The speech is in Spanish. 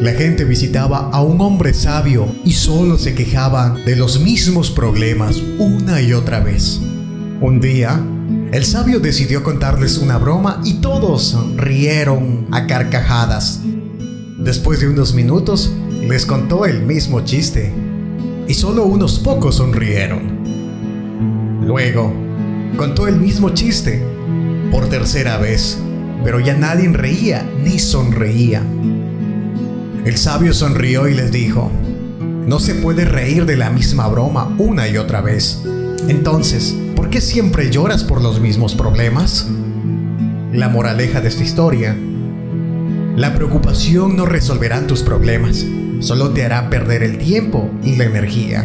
La gente visitaba a un hombre sabio y solo se quejaban de los mismos problemas una y otra vez. Un día, el sabio decidió contarles una broma y todos rieron a carcajadas. Después de unos minutos, les contó el mismo chiste y solo unos pocos sonrieron. Luego, contó el mismo chiste por tercera vez, pero ya nadie reía ni sonreía. El sabio sonrió y les dijo, no se puede reír de la misma broma una y otra vez. Entonces, ¿por qué siempre lloras por los mismos problemas? La moraleja de esta historia. La preocupación no resolverá tus problemas, solo te hará perder el tiempo y la energía.